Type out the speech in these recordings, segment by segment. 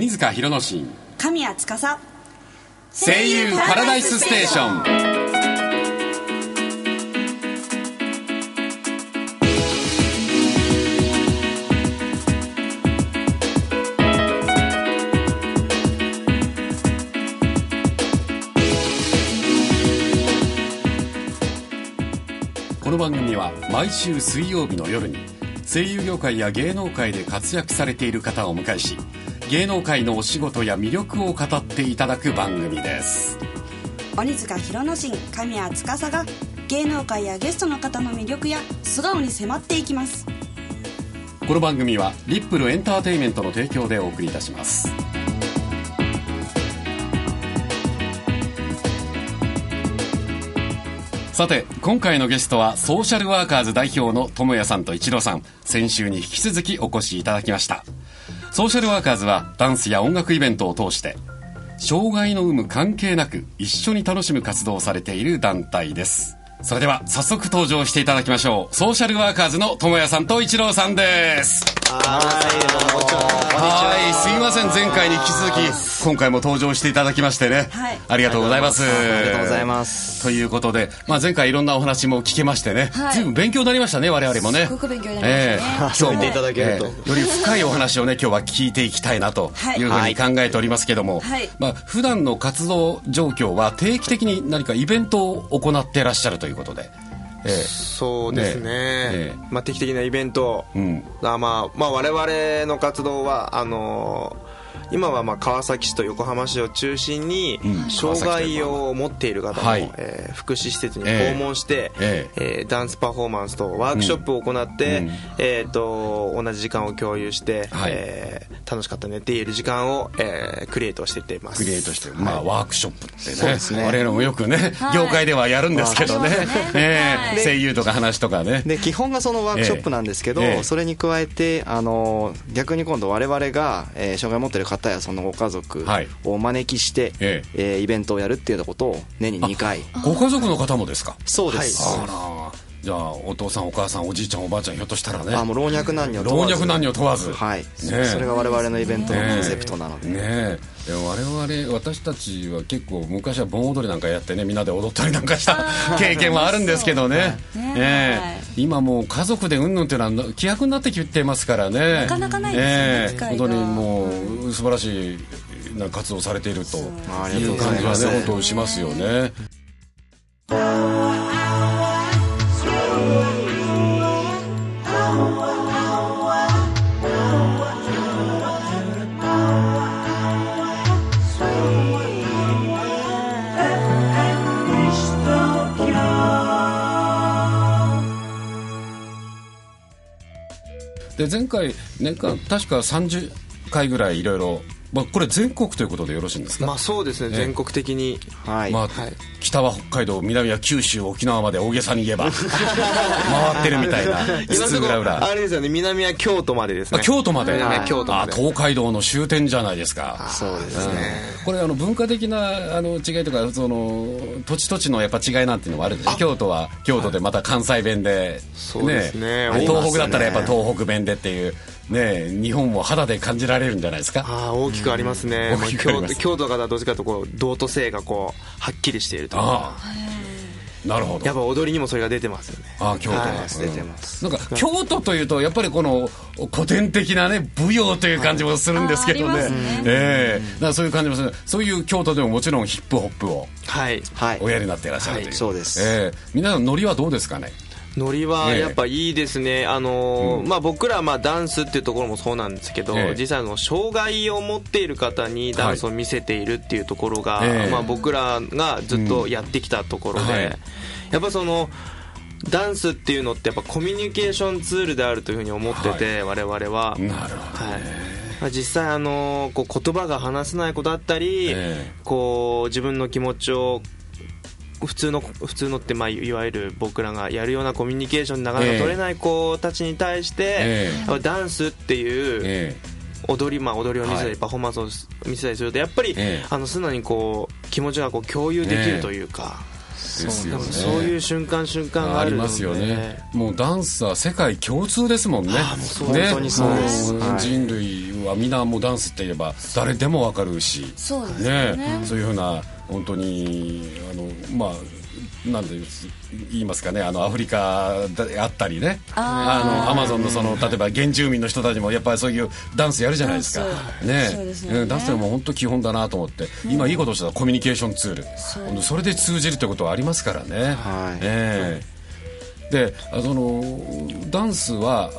鬼塚弘之進。神谷司。声優パラダイスステーション。この番組は毎週水曜日の夜に声優業界や芸能界で活躍されている方をお迎えし芸能界のお仕事や魅力を語っていただく番組です。鬼塚弘之進神谷司が芸能界やゲストの方の魅力や素顔に迫っていきます。この番組はリップルエンターテインメントの提供でお送りいたします。さて今回のゲストはソーシャルワーカーズ代表の智也さんと一郎さん。先週に引き続きお越しいただきましたソーシャルワーカーズはダンスや音楽イベントを通して障害の有無関係なく一緒に楽しむ活動をされている団体です。それでは早速登場していただきましょう。ソーシャルワーカーズの智也さんと一郎さんです。はいすいません。前回に引き続き今回も登場していただきましてね、はい。ありがとうございます。ありがとうございます。ということで、まあ、前回いろんなお話も聞けましてね、はい。随分勉強になりましたね我々もね。すごく勉強になりましたね。今日もそう言っていただけると。えーより深いお話をね今日は聞いていきたいなというふうに考えておりますけども、はい。まあ普段の活動状況は定期的に何かイベントを行っていらっしゃるということで、えーそうですね。まあ、定期的なイベント、うん。あまあまあ、我々の活動はあのー今はまあ川崎市と横浜市を中心にうん。障害を持っている方の、はい。えー福祉施設にええ。訪問して、ええ。ーダンスパフォーマンスとワークショップを行って、うん。えー、と同じ時間を共有して、はい。えー楽しかったねって言える時間を、えークリエイトしていっています。クリエイトして、まあ、ワークショップってね。そうですね。我々もよくね、業界ではやるんですけどね。ね。声優とか話とかね。で基本がそのワークショップなんですけど、ええ。それに加えてあの逆に今度我々が、えー障害を持っている方やそのご家族はい。をお招きして、ええ。ーイベントをやるっていうことを年に2回。ご家族の方もですか？そうです、あらじゃあお父さんお母さんおじいちゃんおばあちゃんひょっとしたらね。あもう老若男女問老わず。若男女問わず。はい、え。それが我々のイベントのコンセプトなので、ねえ。我々私たちは結構昔は盆踊りなんかやってねみんなで踊ったりなんかした経験はあるんですけどね。ね。今もう家族でうんぬんっていうのは規約になってきてますからね。なかなかないですよねえ。本当にもう素晴らしいな活動をされているという感じはいます。ね本当しますよねで前回年間確か30回ぐらいいろいろまあこれ全国ということでよろしいんですか？まあそうですね、ええ。全国的に。はい、まあはい。北は北海道南は九州沖縄まで大げさに言えば 回ってるみたいな今津々浦々。ろあれですよね南は京都までですあね京都まで。南は京都まで。あ東海道の終点じゃないですか。そうですね。これあの文化的なあの違いとかその土地土地のやっぱ違いなんていうのもあるんです京都は京都でまた関西弁で、そうですね。ね東北だったらやっぱ東北弁でっていうね日本も肌で感じられるんじゃないですか？ああ大きくありますね、大きくあります。京都京都の方はどっちかというとこう道と性がこうはっきりしていると。いうかああなるほど。やっぱ踊りにもそれが出てますよね。ああ京都。は、はい出てます。なんか京都というとやっぱりこの古典的なね舞踊という感じもするんですけどね。あありますね。ええ。だからそういう感じもする。そういう京都でももちろんヒップホップをはい。はい。おやりになっていらっしゃるという、はいそうです。ええ。皆さんノリはどうですかね？ノリはええ。やっぱいいですね、あのーうん。まあ、僕らはまあダンスっていうところもそうなんですけど、ええ。実際あの障害を持っている方にダンスを見せているっていうところが、ええ。まあ、僕らがずっとやってきたところで、はい。やっぱそのダンスっていうのってやっぱコミュニケーションツールであるというふうに思ってて、我々は。なるほどはい。まあ実際あのこう言葉が話せない子だったり、ええ。こう自分の気持ちを普通の普通のってまあいわゆる僕らがやるようなコミュニケーションなかなか取れない子たちに対して、ダンスっていうえ踊り、まあ、踊りを見せたり、はい。パフォーマンスを見せたりするとやっぱり、ええ。あの素直にこう気持ちがこう共有できるというか、ですよね。そういう瞬間瞬間がああるので。りますよね。もうダンスは世界共通ですもんね。本当にそうです。もはい。人類は皆もうダンスって言えば誰でもわかるし。そうですよね。ね。そういうふうな本当にあのまあなんて言いますかねあのアフリカであったりね。あのアマゾンのその例えば原住民の人たちもやっぱりそういうダンスやるじゃないですか。ダンスね。ダンスはもう本当基本だなと思って。今いいことしたらコミュニケーションツール。それで通じるってことはありますからね。はい。え。えであそのダンスは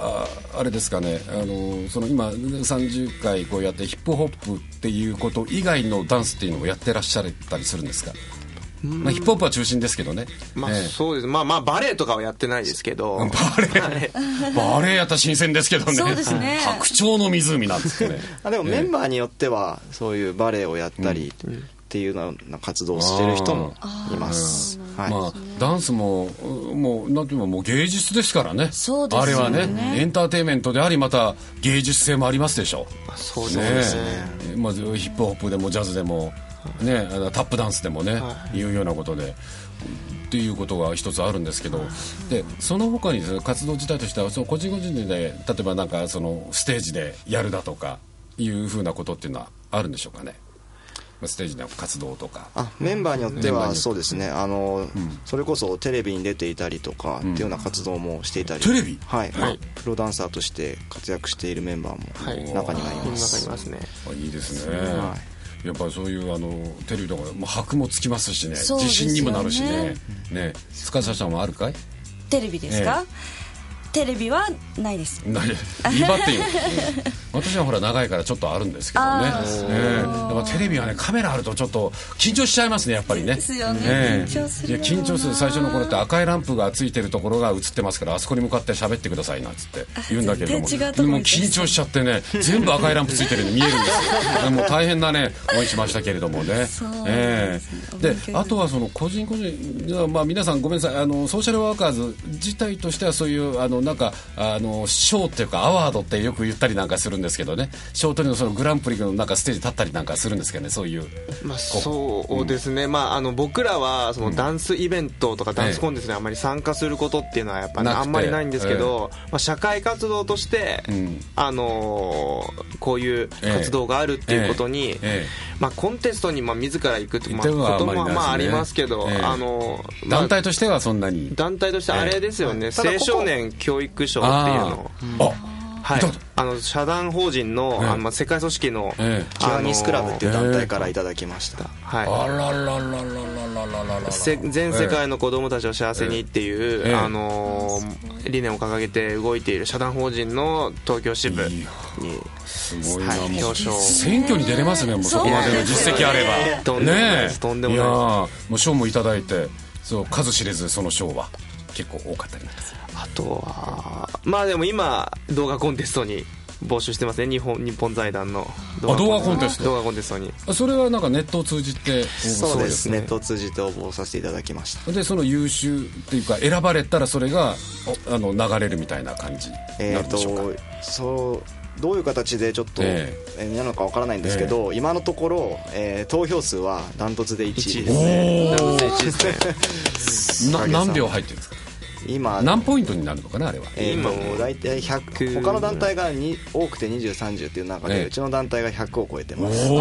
ああれですかね。あのその今30回こうやってヒップホップっていうこと以外のダンスっていうのもやってらっしゃったりするんですか、まあ、ヒップホップは中心ですけどね、まあええ。そうです。まあまあバレエとかはやってないですけど。バレエ。バレエやったら新鮮ですけどね。そうですね。白鳥の湖なんですね。あでもメンバーによってはそういうバレエをやったりっていうような活動をしてる人もいます、はい。まあ、ダンスももうなんていうのもう芸術ですからね。そうですよね。あれはねエンターテインメントでありまた芸術性もありますでしょ。そうねですね。え。まずヒップホップでもジャズでも、ね、あのタップダンスでもね、い。うようなことで。っていうことが一つあるんですけどでその他に活動自体としてはその個人個人で例えばなんかそのステージでやるだとかいうふうなことっていうのはあるんでしょうかね？まあステージの活動とか。あメンバーによってはそうですね。あの、それこそテレビに出ていたりとかっていうような活動もしていたり、テレビ？はい、はい。プロダンサーとして活躍しているメンバはい。ーも中にはいます、いますね。あいいですね、はやっぱりそういうあのテレビとかもう箔もつきますしね。自信にもなるしね。ね。塚田さんはあるかい？テレビですか、テレビはないです。ない。威張ってよ、う。ん私はほら長いからちょっとあるんですけどね。ええ。やっぱテレビはねカメラあるとちょっと緊張しちゃいますねやっぱりね。ですよね。ええ。緊張するいや緊張する。最初の頃って赤いランプがついてるところが映ってますからあそこに向かって喋ってくださいなんつって。言うんだけれども全然違うとこも緊張しちゃってね全部赤いランプついてるように見えるんですよ。もう大変なね思いしましたけれどもね。そうええ。であとはその個人個人まあ皆さんごめんなさい。あのソーシャルワーカーズ自体としてはそういうあのなんかあの賞っていうかアワードってよく言ったりなんかするんですけどね。賞取りのそのグランプリのなんかステージ立ったりなんかするんですけどねそういう。まあ、そうですね、まあ、あの僕らはそのダンスイベントとかダンスコンテストにあまり参加することっていうのはやっぱ、ね、あんまりないんですけど、まあ、社会活動として、ん。あのーこういう活動があるっていうことに、ええ。まあ、コンテストにまあ自ら行くって、まあ、ではこともまあありますけど、ええ。あのーまあ団体としてはそんなに。団体としてあれですよね、青少年教育賞っていうのあはい。あの社団法人の,、ええ。あのまあ世界組織の、ええ。キュアニスクラブっていう団体からいただきました、はいあらららららららら全世界の子供たちを幸せにっていう、ええ。あのー理念を掲げて動いている社団法人の東京支部にすごいな、はい表彰。選挙に出れますねもうそこまで。の実績あれば。とんでもないです。え。とんでもないです。やーもう賞もいただいてそう数知れずその賞は結構多かったりなんですあとはまあでも今動画コンテストに募集してますね。日本日本財団のあ動画コンテスト。動画コンテストに。あそれはなんかネットを通じてそうです。ねネットを通じて応募させていただきました。でその優秀っていうか選ばれたらそれがおあの流れるみたいな感じにえっ、なるんでしょうか、とそうどういう形でちょっと、ええ。ーなのかわからないんですけど、今のところ、えー投票数はダントツで1位ですね。ダントツ1ですね。な何秒入ってるんですか？今何ポイントになるのかなあれは。えー今と大体100他の団体がに多くて2030っていう中で、ええ。うちの団体が100を超えてます。お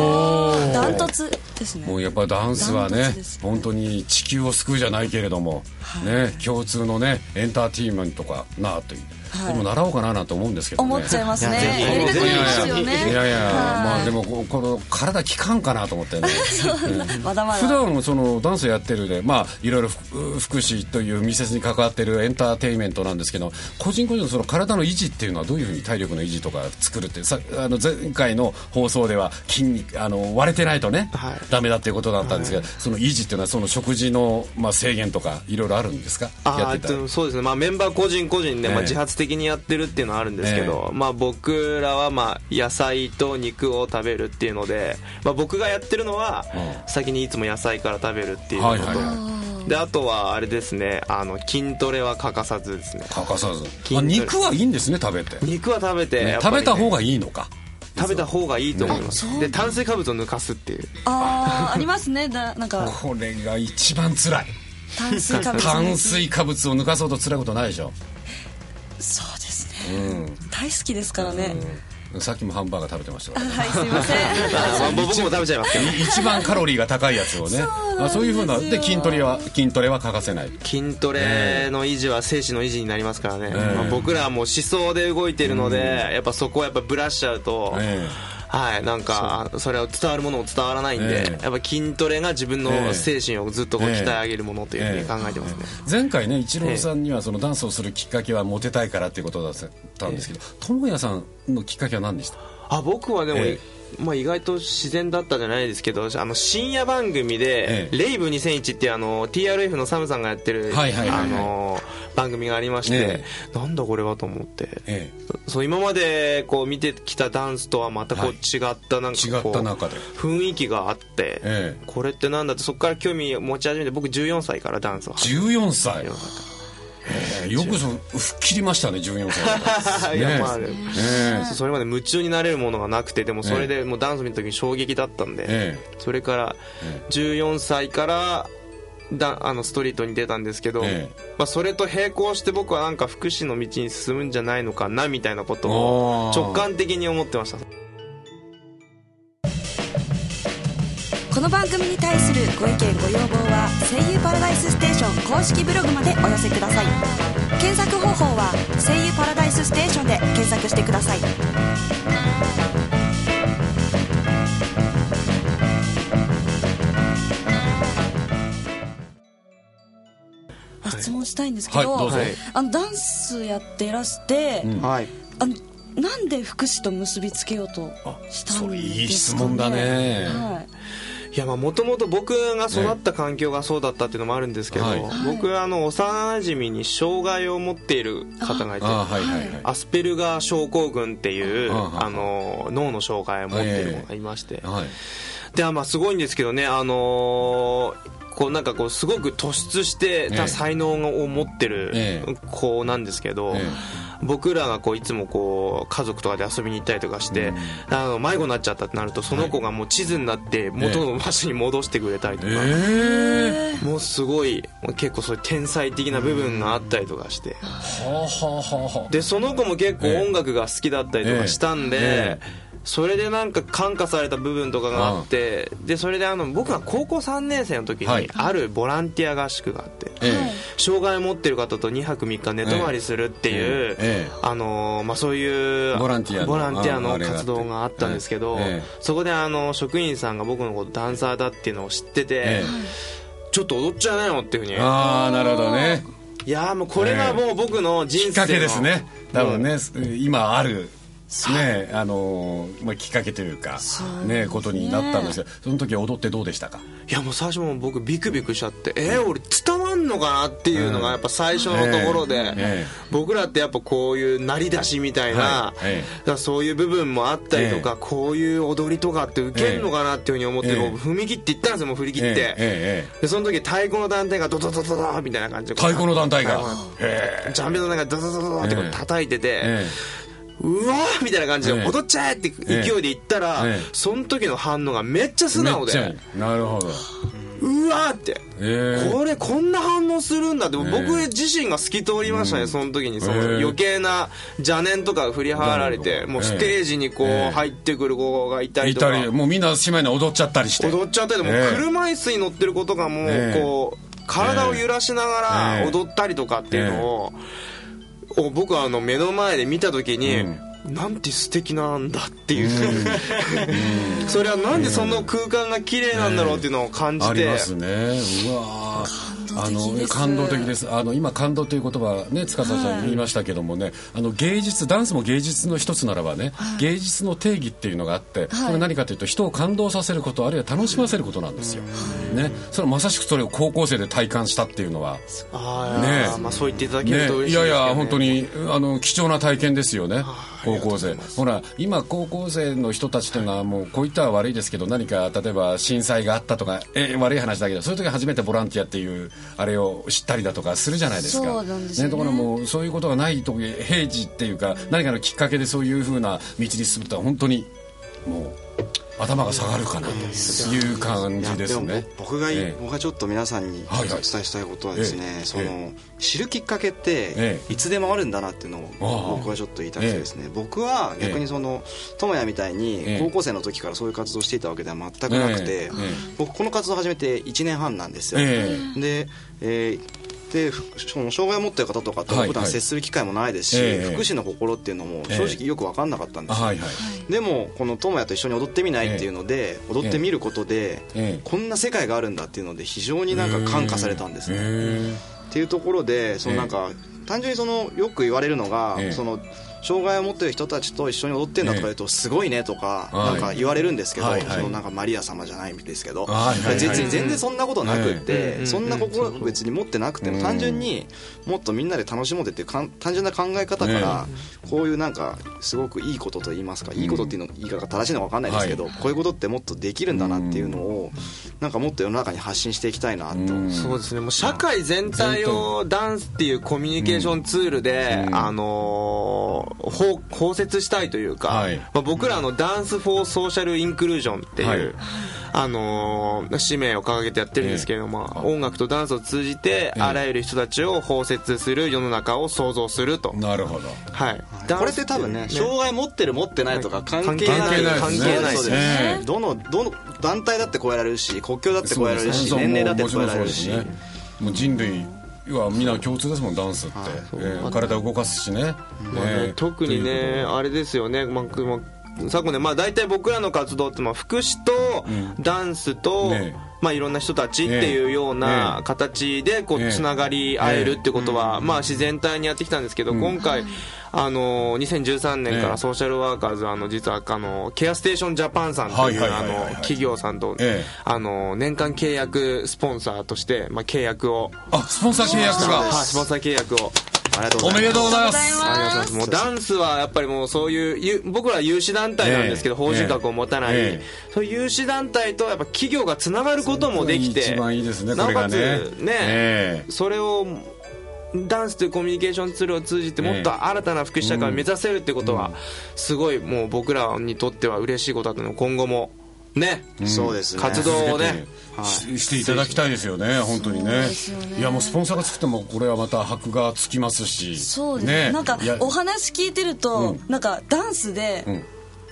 おダントツですね。もうやっぱダンスはねトツです本当に地球を救うじゃないけれども、ね共通のねエンターテインメントかなという、はいでも習おうかななんて思うんですけどね。思っちゃいますね。いやりたくなりますよいねやいや。はい。まあでもここの体効かんかなと思ってね。まだまだ。普段そのダンスやってるでまあいろいろふ福祉という密接に関わってるエンターテインメントなんですけど個人個人のその体の維持っていうのはどういうふうに体力の維持とか作るってさあの前回の放送では筋肉あの割れてないとね、はい。ダメだっていうことだったんですが、その維持っていうのはその食事の、まあ、制限とかいろいろあるんですか？やってたそうですね、まあ、メンバー個人個人で、まあ、ええ。自発的にやってるっていうのはあるんですけど、まあ、僕らはまあ野菜と肉を食べるっていうので、まあ、僕がやってるのはう先にいつも野菜から食べるっていうのと、はいはいはであとはあれですねあの筋トレは欠かさずですね。欠かさず。筋トレ。あ肉はいいんですね食べて、肉は食べて、ねね。食べた方がいいのか。食べた方がいいと思います、ねで炭水化物を抜かすっていう。ああありますね。だなんか。これが一番辛い。炭水化物 炭水化物を抜かそうと辛いことないでしょそうですね、大好きですからね、さっきもハンバーガー食べてましたから。あはいすいません。まあ僕も食べちゃいますけど。一番カロリーが高いやつをね。あそういうふうなで筋トレは筋トレは欠かせない。筋トレの維持は精神の維持になりますからね、えまあ僕らはもう思想で動いてるので、やっぱそこはやっぱブラしちゃうと、えはいなんかそれを伝わるものも伝わらないんで、ええ。やっぱ筋トレが自分の精神をずっとこうええ鍛え上げるものというふうに考えてますね、前回ねイチローさんにはそのダンスをするきっかけはモテたいからっていうことだったんですけど智也さんのきっかけは何でした？あ僕はでも、えまあ、意外と自然だったじゃないですけどあの深夜番組でええ「レイブ2001」っていうあの TRF のサムさんがやってる番組がありまして、えなんだこれはと思って、えそう今までこう見てきたダンスとはまたこうはい。違ったなんかこう、違った中で。雰囲気があって、ええ。これってなんだってそこから興味を持ち始めて僕14歳からダンスを始め14歳ええよくその吹っ切りましたね14歳 いやまあねえ。それまで夢中になれるものがなくてでもそれでもうダンス見た時に衝撃だったんで、えそれから14歳からだあのストリートに出たんですけど、えまあ、それと並行して僕はなんか福祉の道に進むんじゃないのかなみたいなことあをー。直感的に思ってましたこの番組に対するご意見ご要望は「声優パラダイスステーション」公式ブログまでお寄せください。検索方法は「声優パラダイスステーション」で検索してください。質問したいんですけど,、はいどうぞ。あのダンスやっていらして、はい。あのなんで福祉と結びつけようとしたんですか、ね、それいい質問だね。はいいやまあもともと僕が育った環境がそうだったっていうのもあるんですけど、はい。僕はあの幼馴染に障害を持っている方がいてアスペルガー症候群っていうあの脳の障害を持っている子がいまして、はい。でまあすごいんですけどねあのーこうなんかこうすごく突出してた才能を持ってるええ。子なんですけど、え僕らがこういつもこう家族とかで遊びに行ったりとかして、あの迷子になっちゃったってなるとその子がもう地図になって元の場所に戻してくれたりとか、ええもうすごい結構そういう天才的な部分があったりとかして、でその子も結構音楽が好きだったりとかしたんで、ええそれでなんか感化された部分とかがあって、でそれであの僕が高校3年生の時はい。にあるボランティア合宿があって、え障害を持ってる方と2泊3日寝泊まりするっていう、ええ。えあのーまあ、そういうボランティアの活動があったんですけど、ええ。そこであの職員さんが僕のことダンサーだっていうのを知ってて、えちょっと踊っちゃいなよっていうふうに。えああなるほどね。いやーもうこれがもう僕の人生のきっかけですね。多分ね今あるねあのーまあ、きっかけというかね。ことになったんですけどその時踊ってどうでしたか？いやもう最初もう僕ビクビクしちゃってえー、俺伝わんのかなっていうのがやっぱ最初のところで、僕らってやっぱこういう鳴り出しみたいな、そういう部分もあったりとか、こういう踊りとかって受けるのかなっていうふうに思って、ええ。もう踏み切っていったんですよもう振り切って、でその時太鼓の団体がドドドドドみたいな感じで太鼓の団体が。ジャンベの団体がドドドドドってこう叩いてて、えうわーみたいな感じでええ。踊っちゃえって勢いで言ったら、ええ。その時の反応がめっちゃ素直で。なるほど。うわーって、ええ。これこんな反応するんだって、え僕自身が透き通りましたね、その時に。そのええ余計な邪念とか振り払われて、もうステージにこうええ。入ってくる子がいたりいとか、たりもうみんな姉妹で踊っちゃったりして。踊っちゃったりもうええ。車椅子に乗ってる子とかもええこう体を揺らしながええ。ら踊ったりとかっていうのを、を僕はあの目の前で見た時に、うん。なんて素敵なんだっていう、それはなんでその空間が綺麗なんだろうっていうのを感じて、ありますね。うわあの感動的です。あの今感動という言葉ね司さん言いましたけどもね、あの芸術ダンスも芸術の一つならばね、芸術の定義っていうのがあって、それ何かというと人を感動させることあるいは楽しませることなんですよ、ね、それはまさしくそれを高校生で体感したっていうのはね。えまあ、そう言っていただけるねと嬉しいいやいですけど、ね、や本当にあの貴重な体験ですよね高校生。ほら今高校生の人たちというのはもうこういったら悪いですけど何か例えば震災があったとかえ悪い話だけどそういう時初めてボランティアっていうあれを知ったりだとかするじゃないですか。ね。だからもうそういうことがない時平時っていうか何かのきっかけでそういうふうな道に進むとは本当にもう頭が下がるかなという感じですね。僕が、ええ、僕がちょっと皆さんにお伝えしたいことはですね、え、その知るきっかけっていつでもあるんだなっていうのを僕はちょっと言いたくてですね、僕は逆にその智也みたいに高校生の時からそういう活動をしていたわけでは全くなくて、僕この活動を始めて1年半なんですよ、で、えーでその障害を持ってる方とかと普段接する機会もないですし、はいはい、福祉の心っていうのも正直よく分かんなかったんですよ、はいはい、でもこの智也と一緒に踊ってみないっていうので、踊ってみることで、こんな世界があるんだっていうので非常になんか感化されたんですね。っていうところでそのなんか単純にそのよく言われるのが、その障害を持ってる人たちと一緒に踊ってんだとか言うとすごいねとかなんか言われるんですけど、そのなんかマリア様じゃないんですけど、全然全然そんなことなくってそんな心別に持ってなくても単純にもっとみんなで楽しもうっていう単純な考え方からこういうなんかすごくいいことと言いますかいいことっていうの言い方が正しいのか分かんないですけどこういうことってもっとできるんだなっていうのをなんかもっと世の中に発信していきたいなと。そうですね。もう社会全体をダンスっていうコミュニケーションツールであの包包摂したいというか、はい、まあ、僕らのダンス・フォー・ソーシャル・インクルージョンっていう、はい、あのー、使命を掲げてやってるんですけれども、えー、音楽とダンスを通じて、あらゆる人たちを包摂する世の中を創造すると。なるほど、はい、これって多分ね障害持ってる持ってないとか関係ない。関係ない。ですね。どのどの団体だって超えられるし国境だって超えられるし年齢だって超えられるし、もう人類はみんな共通ですもんダンスって、はいえー、体を動かすしね,、まあね、ね特にねあれですよね、まあ昨年、まあ、大体僕らの活動ってまあ福祉とダンスと、ねまあ、いろんな人たちっていうような形でこうつながり合えるってことは、まあ、自然体にやってきたんですけど、今回、あの2013年からソーシャルワーカーズあの実はあのケアステーションジャパンさんというあの企業さんとあの年間契約スポンサーとしてまあ契約を。あスポンサー契約が。はいスポンサー契約を。おめでとうございます。ありがとうございます。もうダンスはやっぱりもうそういう僕ら有志団体なんですけど、法人格を持たない、そういう有志団体とやっぱ企業がつながることもできて、一番いいですね。なおかつね、それをダンスというコミュニケーションツールを通じてもっと新たな福祉社会を目指せるってことはすごいもう僕らにとっては嬉しいことだと思う今後もね、そうですね。活動をね。ししていただきたいですよね本当にね。いやもうスポンサーがつくてもこれはまた箔がつきますし。そうですね。なんかお話聞いてると、なんかダンスで、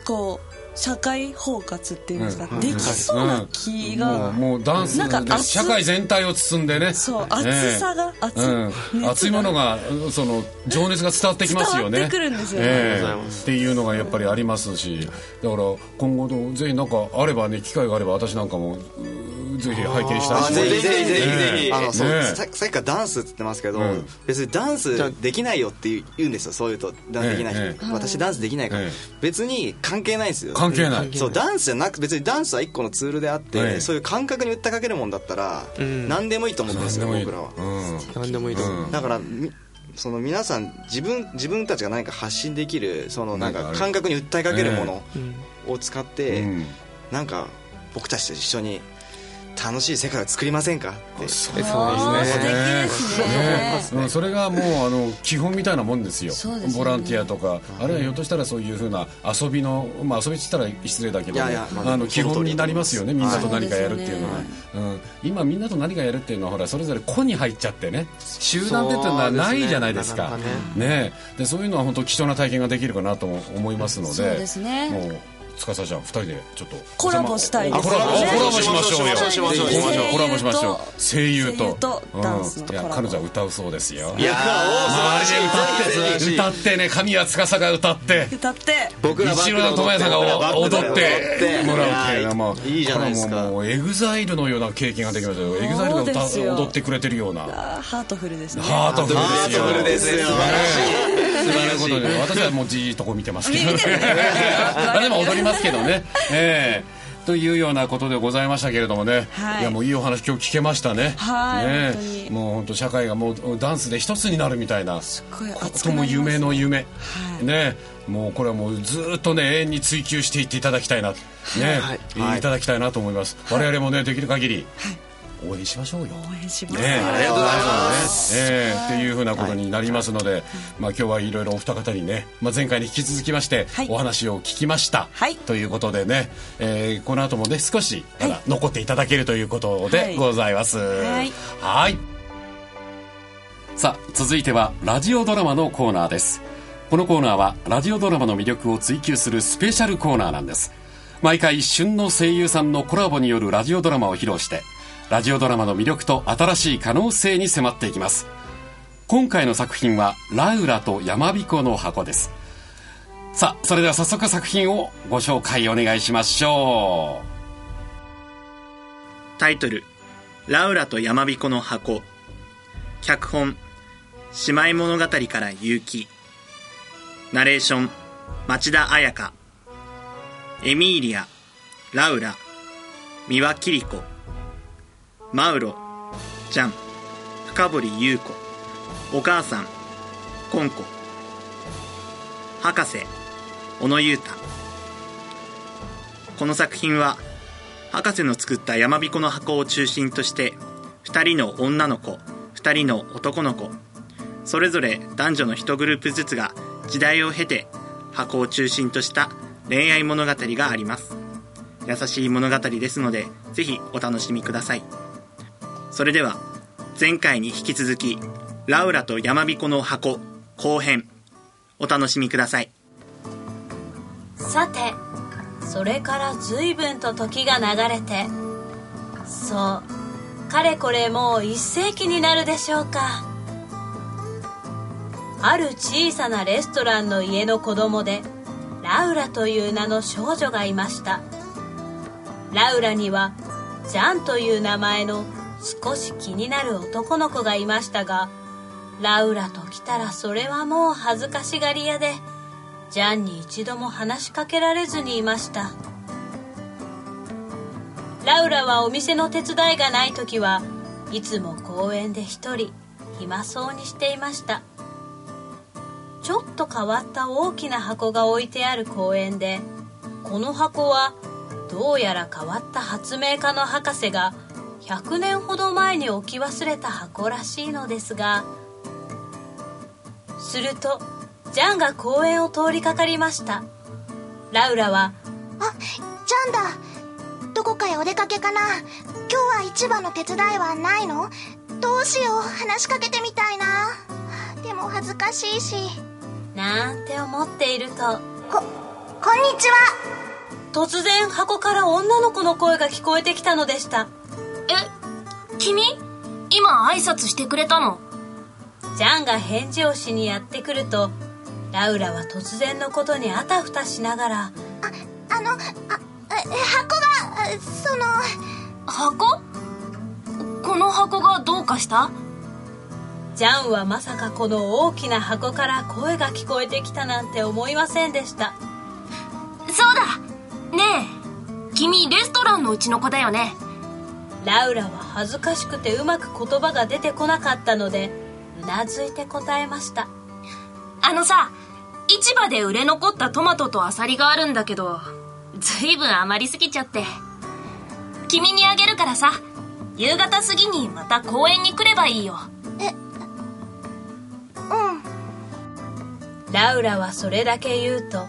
こう社会包括っていうんですか、うん、できそうな気が、うん、もうダンスなんか社会全体を包んでね。そう熱さが、熱,、い。ものがその情熱が伝わってきますよね。伝わってくるんですよ。ね、え。ー、っていうのがやっぱりありますし。だから今後ぜひなんかあればね機会があれば私なんかもぜひ拝見したいぜひぜひぜひぜひ。あのそう、さっきからダンスって言ってますけど、別にダンスできないよって言うんですよそういうとダンスできない人、私ダンスできないから、別に関係ないですよ。関係ない。そうダンスじゃなく別にダンスは一個のツールであって、そういう感覚に訴えかけるもんだったら、何でもいいと思ってますよ僕らは、何でもいいと思う。だからその皆さん自分自分たちが何か発信できるそのなんか感覚に訴えかけるものを使って、なんか僕たちと一緒に楽しい世界を作りませんか？って。そうですね。ですね。それがもうあの基本みたいなもんですよ。ボランティアとか。あるいはひょっとしたらそういうふうな遊びのまあ遊びっつったら失礼だけどあの基本になりますよねみんなと何かやるっていうのは。うん。今みんなと何かやるっていうのはほらそれぞれ個に入っちゃってね。集団でっていうのはないじゃないですか。ね。でそういうのは本当貴重な体験ができるかなと思いますので。そうですね。もう司ちゃん二人でちょっとコラボしたいですコラボしましょうよ。コラボしましょう声優と。ダンスのいや彼女は歌うそうですよ。いや周りで歌って歌ってね神谷司が歌って。歌って。僕ら一郎智也さんが踊ってもらうっていう。のいいじゃないですか。もうエグザイルのような経験ができましたよ。エグザイルが歌踊ってくれてるような。ハートフルですね。ハートフルですよ。素晴らしい私はもうじーっとこう見てますけど。でも踊りますけどね。ええ。というようなことでございましたけれどもね、はい、いやもういいお話今日聞けましたね。はい、ねもう本当社会がもうダンスで一つになるみたいな。ことも夢の夢、はい、ねもうこれはもうずっとね永遠に追求していっていただきたいな。ね、はい、い。ただきたいなと思います。我々もねできる限り。応援しましょうよ。応援します、ね、ありがとうございます、ねえー、っていうふうなことになりますので、はい、まあ、今日はいろいろお二方にね、まあ、前回に引き続きましてお話を聞きました、はい、ということでね、えー、この後もね少しまだ残っていただけるということでございます。はい、はい。さあ続いてはラジオドラマのコーナーです。このコーナーはラジオドラマの魅力を追求するスペシャルコーナーなんです。毎回旬の声優さんのコラボによるラジオドラマを披露してラジオドラマの魅力と新しい可能性に迫っていきます。今回の作品は「ラウラと山彦の箱」です。さあそれでは早速作品をご紹介お願いしましょう。タイトル「ラウラと山彦の箱」脚本「姉妹物語から結城」ナレーション町田彩香。エミーリアラウラ三輪キリコ。マウロジャン深堀優子お母さんコンコ博士小野裕太。この作品は博士の作った山彦の箱を中心として2人の女の子2人の男の子それぞれ男女の1グループずつが時代を経て箱を中心とした恋愛物語があります。優しい物語ですのでぜひお楽しみください。それでは前回に引き続きラウラと山彦の箱後編お楽しみください。さてそれから随分と時が流れてそうかれこれもう一世紀になるでしょうか。ある小さなレストランの家の子供でラウラという名の少女がいました。ラウラにはジャンという名前の少し気になる男の子がいましたがラウラと来たらそれはもう恥ずかしがり屋でジャンに一度も話しかけられずにいました。ラウラはお店の手伝いがない時はいつも公園で一人暇そうにしていました。ちょっと変わった大きな箱が置いてある公園でこの箱はどうやら変わった発明家の博士が100年ほど前に置き忘れた箱らしいのですがするとジャンが公園を通りかかりました。ラウラは「あジャンだ。どこかへお出かけかな。今日は市場の手伝いはないの？どうしよう。話しかけてみたいな。でも恥ずかしいし。なんて思っていると。ここんにちは。突然箱から女の子の声が聞こえてきたのでしたえ？君？今挨拶してくれたの？ジャンが返事をしにやってくるとラウラは突然のことにあたふたしながらああのあ箱がその箱？この箱がどうかした？ジャンはまさかこの大きな箱から声が聞こえてきたなんて思いませんでした。そうだ。ねえ。君レストランのうちの子だよねラウラは恥ずかしくてうまく言葉が出てこなかったのでうなずいて答えました。あのさ市場で売れ残ったトマトとアサリがあるんだけどずいぶん余りすぎちゃって。君にあげるからさ夕方過ぎにまた公園に来ればいいよ。えラウラはそれだけ言うと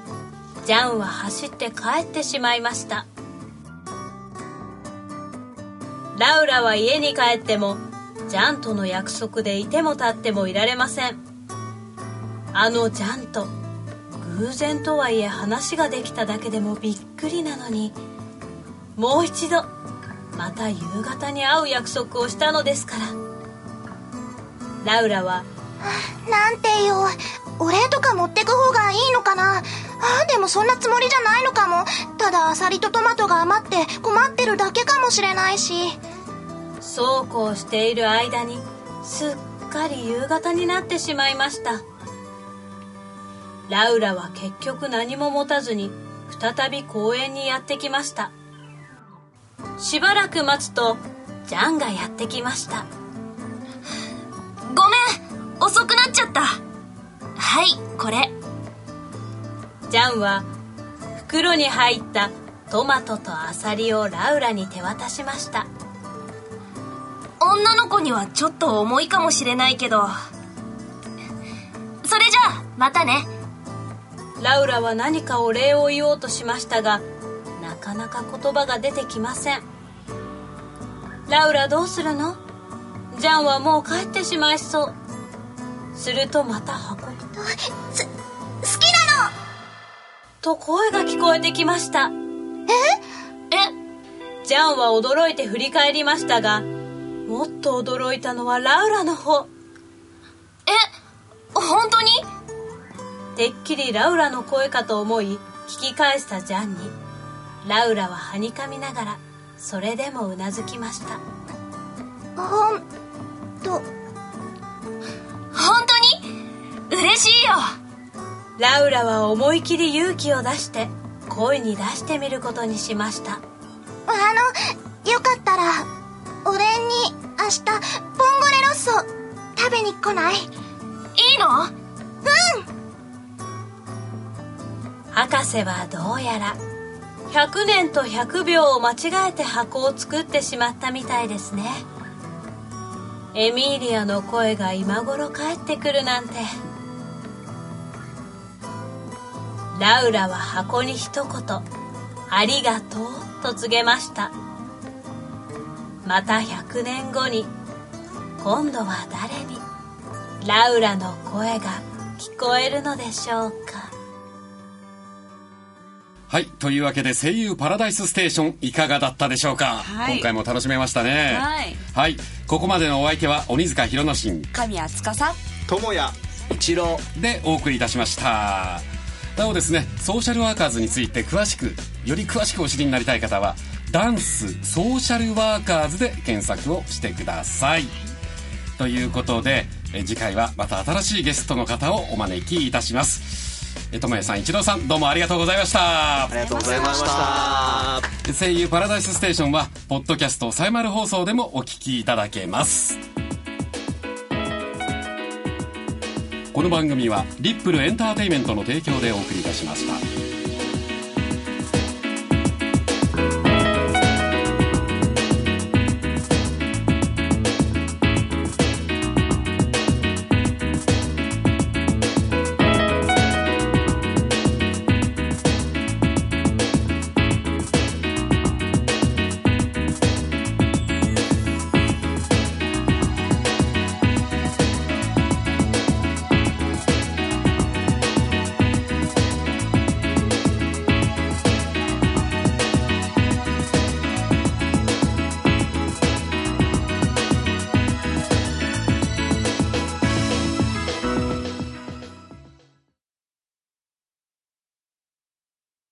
ジャンは走って帰ってしまいましたラウラは家に帰ってもジャンとの約束でいても立ってもいられません。あのジャンと偶然とはいえ話ができただけでもびっくりなのにもう一度また夕方に会う約束をしたのですから。ラウラは「なんて言おうお礼とか持ってく方がいいのかな。あでもそんなつもりじゃないのかも。ただアサリとトマトが余って困ってるだけかもしれないし。そうこうしている間にすっかり夕方になってしまいました。ラウラは結局何も持たずに再び公園にやってきました。しばらく待つとジャンがやってきました。ごめん遅くなっちゃった。はいこれ。ジャンは袋に入ったトマトとアサリをラウラに手渡しました。女の子にはちょっと重いかもしれないけど。それじゃあまたね。ラウラは何かお礼を言おうとしましたがなかなか言葉が出てきません。ラウラどうするの？ジャンはもう帰ってしまいそう。するとまた箱す好きなの！と声が聞こえてきました。え？え？ジャンは驚いて振り返りましたがもっと驚いたのはラウラの方。え本当に？てっきりラウラの声かと思い聞き返したジャンにラウラははにかみながらそれでもうなずきました。ほんと。本当に？嬉しいよ。ラウラは思い切り勇気を出して声に出してみることにしました。あのよかったらお礼に明日ポンゴレロッソ食べに来ない？いいの？うん。博士はどうやら100年と100秒を間違えて箱を作ってしまったみたいですね。エミーリアの声が今頃帰ってくるなんて。ラウラは箱に一言「ありがとう」と告げましたまた100年後に今度は誰にラウラの声が聞こえるのでしょうかはい。というわけで、声優パラダイスステーション、いかがだったでしょうか、はい、今回も楽しめましたね。はい。はい。ここまでのお相手は、鬼塚弘之進、神谷司、智也、一郎でお送りいたしました。なおですね、ソーシャルワーカーズについて詳しく、より詳しくお知りになりたい方は、ダンスソーシャルワーカーズで検索をしてください。ということで、え次回はまた新しいゲストの方をお招きいたします。えともやさん一郎さんどうもありがとうございましたありがとうございました声優パラダイスステーションはポッドキャストサイマル放送でもお聞きいただけますこの番組はリップルエンターテイメントの提供でお送りいたしました